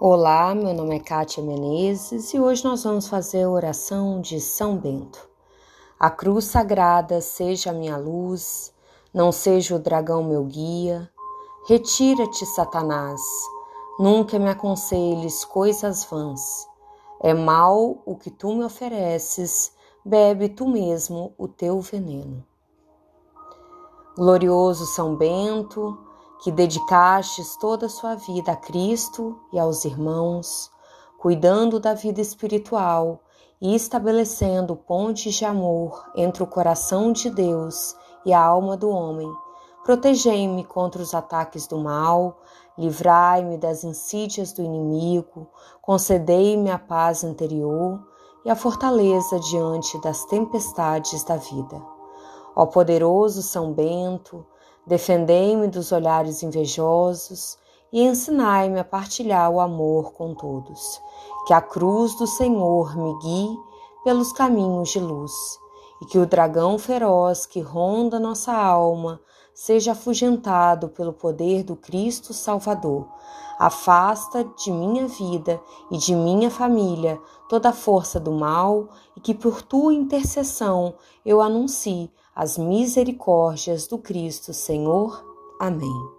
Olá, meu nome é Kátia Menezes e hoje nós vamos fazer a oração de São Bento. A cruz sagrada seja a minha luz, não seja o dragão meu guia. Retira-te, Satanás, nunca me aconselhes coisas vãs. É mal o que tu me ofereces, bebe tu mesmo o teu veneno. Glorioso São Bento, que dedicastes toda a sua vida a Cristo e aos irmãos, cuidando da vida espiritual e estabelecendo pontes de amor entre o coração de Deus e a alma do homem. Protegei-me contra os ataques do mal, livrai-me das insídias do inimigo, concedei-me a paz interior e a fortaleza diante das tempestades da vida. Ó poderoso São Bento, Defendei-me dos olhares invejosos e ensinai-me a partilhar o amor com todos. Que a cruz do Senhor me guie pelos caminhos de luz e que o dragão feroz que ronda nossa alma seja afugentado pelo poder do Cristo Salvador. Afasta de minha vida e de minha família toda a força do mal e que por tua intercessão eu anuncie as misericórdias do Cristo Senhor. Amém.